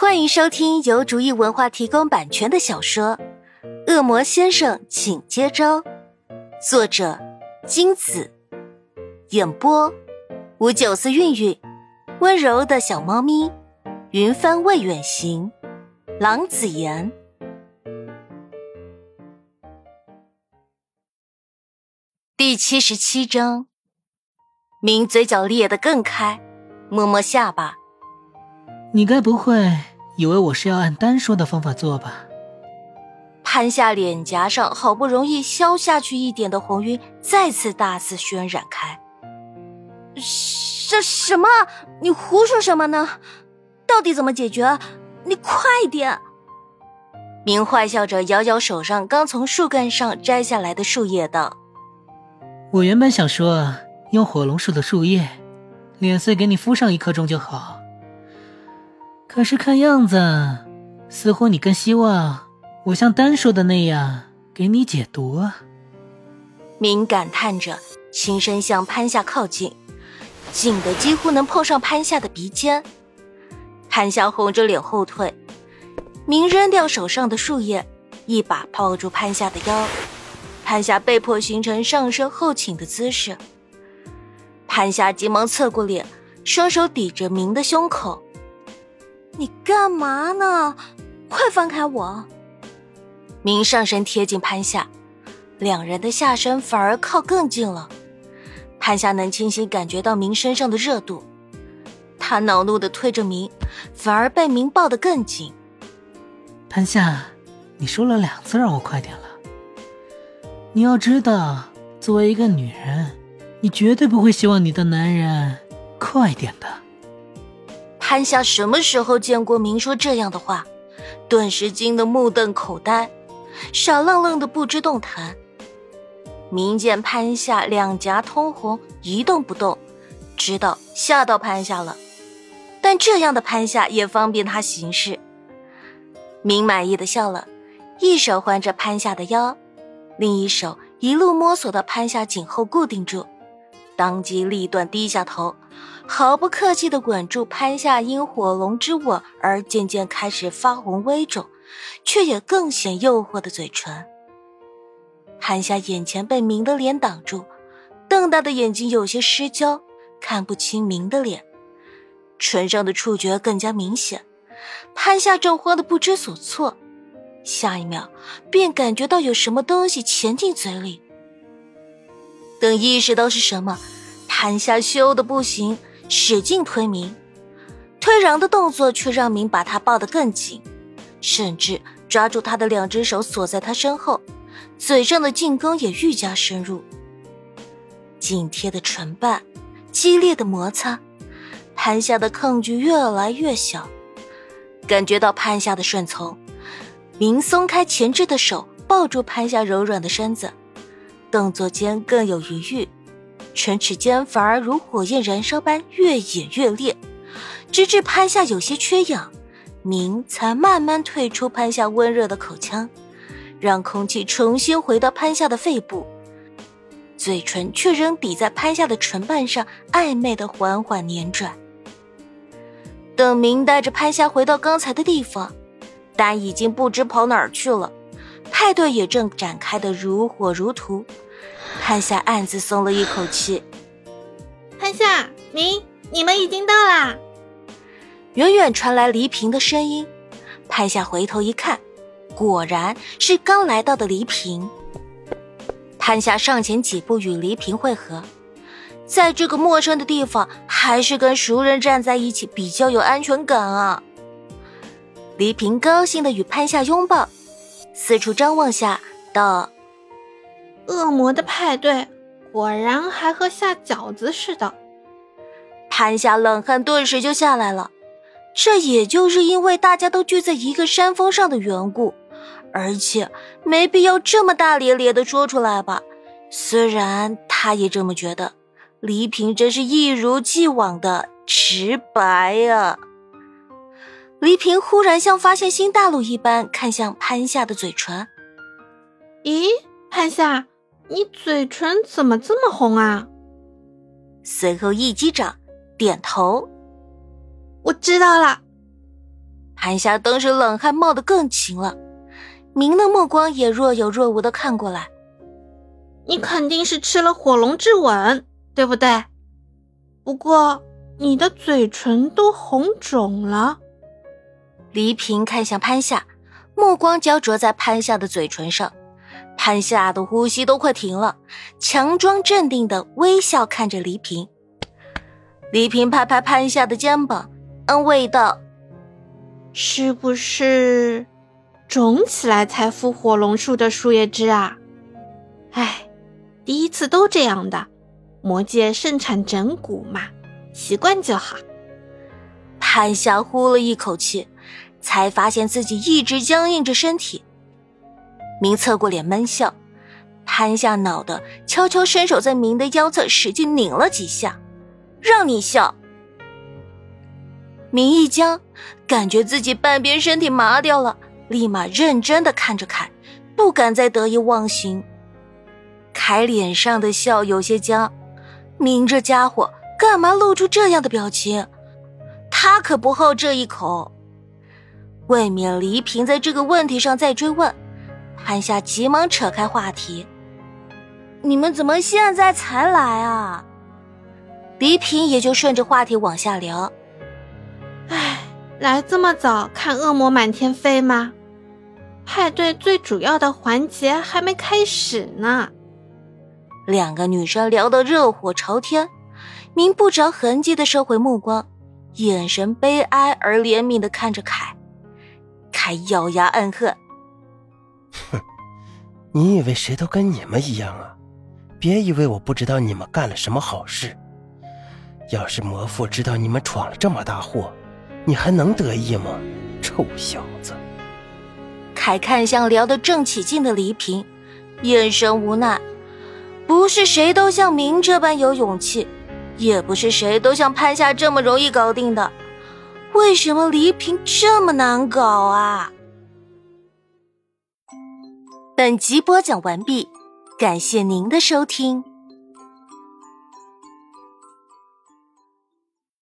欢迎收听由竹意文化提供版权的小说《恶魔先生，请接招》，作者金子，演播五九四韵韵，温柔的小猫咪，云帆未远行，郎子言。第七十七章，明嘴角裂得更开，摸摸下巴。你该不会以为我是要按单说的方法做吧？潘夏脸颊上好不容易消下去一点的红晕，再次大肆渲染开。什什么？你胡说什么呢？到底怎么解决？你快点！明坏笑着摇摇手上刚从树干上摘下来的树叶，道：“我原本想说用火龙树的树叶，碾碎给你敷上一刻钟就好。”可是看样子，似乎你更希望我像丹说的那样给你解毒啊。明感叹着，轻声向潘夏靠近，近的几乎能碰上潘夏的鼻尖。潘夏红着脸后退，明扔掉手上的树叶，一把抱住潘夏的腰。潘夏被迫形成上身后倾的姿势。潘夏急忙侧过脸，双手抵着明的胸口。你干嘛呢？快放开我！明上身贴近潘夏，两人的下身反而靠更近了。潘夏能清晰感觉到明身上的热度，他恼怒的推着明，反而被明抱得更紧。潘夏，你说了两次让我快点了。你要知道，作为一个女人，你绝对不会希望你的男人快点的。潘夏什么时候见过明说这样的话？顿时惊得目瞪口呆，傻愣愣的不知动弹。明见潘夏两颊通红，一动不动，知道吓到潘夏了。但这样的潘夏也方便他行事。明满意的笑了，一手环着潘夏的腰，另一手一路摸索到潘夏颈后固定住，当机立断低下头。毫不客气的吻住潘夏因火龙之吻而渐渐开始发红微肿，却也更显诱惑的嘴唇。潘夏眼前被明的脸挡住，瞪大的眼睛有些失焦，看不清明的脸，唇上的触觉更加明显。潘夏正慌得不知所措，下一秒便感觉到有什么东西潜进嘴里。等意识到是什么，潘夏羞得不行。使劲推明，推攘的动作却让明把他抱得更紧，甚至抓住他的两只手锁在他身后，嘴上的进攻也愈加深入。紧贴的唇瓣，激烈的摩擦，潘夏的抗拒越来越小。感觉到潘夏的顺从，明松开前置的手，抱住潘夏柔软的身子，动作间更有余裕。唇齿间反而如火焰燃烧般越演越烈，直至潘夏有些缺氧，明才慢慢退出潘夏温热的口腔，让空气重新回到潘夏的肺部，嘴唇却仍抵在潘夏的唇瓣上，暧昧的缓缓粘转。等明带着潘夏回到刚才的地方，丹已经不知跑哪儿去了，派对也正展开的如火如荼。潘夏暗自松了一口气。潘夏、明，你们已经到啦！远远传来黎平的声音。潘夏回头一看，果然是刚来到的黎平。潘夏上前几步与黎平会合。在这个陌生的地方，还是跟熟人站在一起比较有安全感啊！黎平高兴的与潘夏拥抱，四处张望下道。恶魔的派对果然还和下饺子似的。潘夏冷汗顿时就下来了，这也就是因为大家都聚在一个山峰上的缘故，而且没必要这么大咧咧的说出来吧。虽然他也这么觉得，黎平真是一如既往的直白呀。黎平忽然像发现新大陆一般看向潘夏的嘴唇，咦，潘夏。你嘴唇怎么这么红啊？随后一击掌，点头。我知道了。潘夏当时冷汗冒得更勤了，明的目光也若有若无的看过来。你肯定是吃了火龙之吻，对不对？不过你的嘴唇都红肿了。黎平看向潘夏，目光焦灼在潘夏的嘴唇上。潘夏的呼吸都快停了，强装镇定的微笑看着黎平。黎平拍拍潘夏的肩膀，安慰道。是不是肿起来才敷火龙树的树叶汁啊？哎，第一次都这样的，魔界盛产整蛊嘛，习惯就好。潘夏呼了一口气，才发现自己一直僵硬着身体。明侧过脸闷笑，潘夏恼的悄悄伸手在明的腰侧使劲拧了几下，让你笑。明一僵，感觉自己半边身体麻掉了，立马认真的看着凯，不敢再得意忘形。凯脸上的笑有些僵，明这家伙干嘛露出这样的表情？他可不好这一口。未免黎平在这个问题上再追问，潘夏急忙扯开话题：“你们怎么现在才来啊？”黎平也就顺着话题往下聊。哎来这么早看恶魔满天飞吗？派对最主要的环节还没开始呢。两个女生聊得热火朝天，明不着痕迹的收回目光，眼神悲哀而怜悯的看着凯。凯咬牙暗恨：“哼，你以为谁都跟你们一样啊？别以为我不知道你们干了什么好事。要是魔父知道你们闯了这么大祸。”你还能得意吗，臭小子！凯看向聊得正起劲的黎平，眼神无奈。不是谁都像明这般有勇气，也不是谁都像潘夏这么容易搞定的。为什么黎平这么难搞啊？本集播讲完毕，感谢您的收听。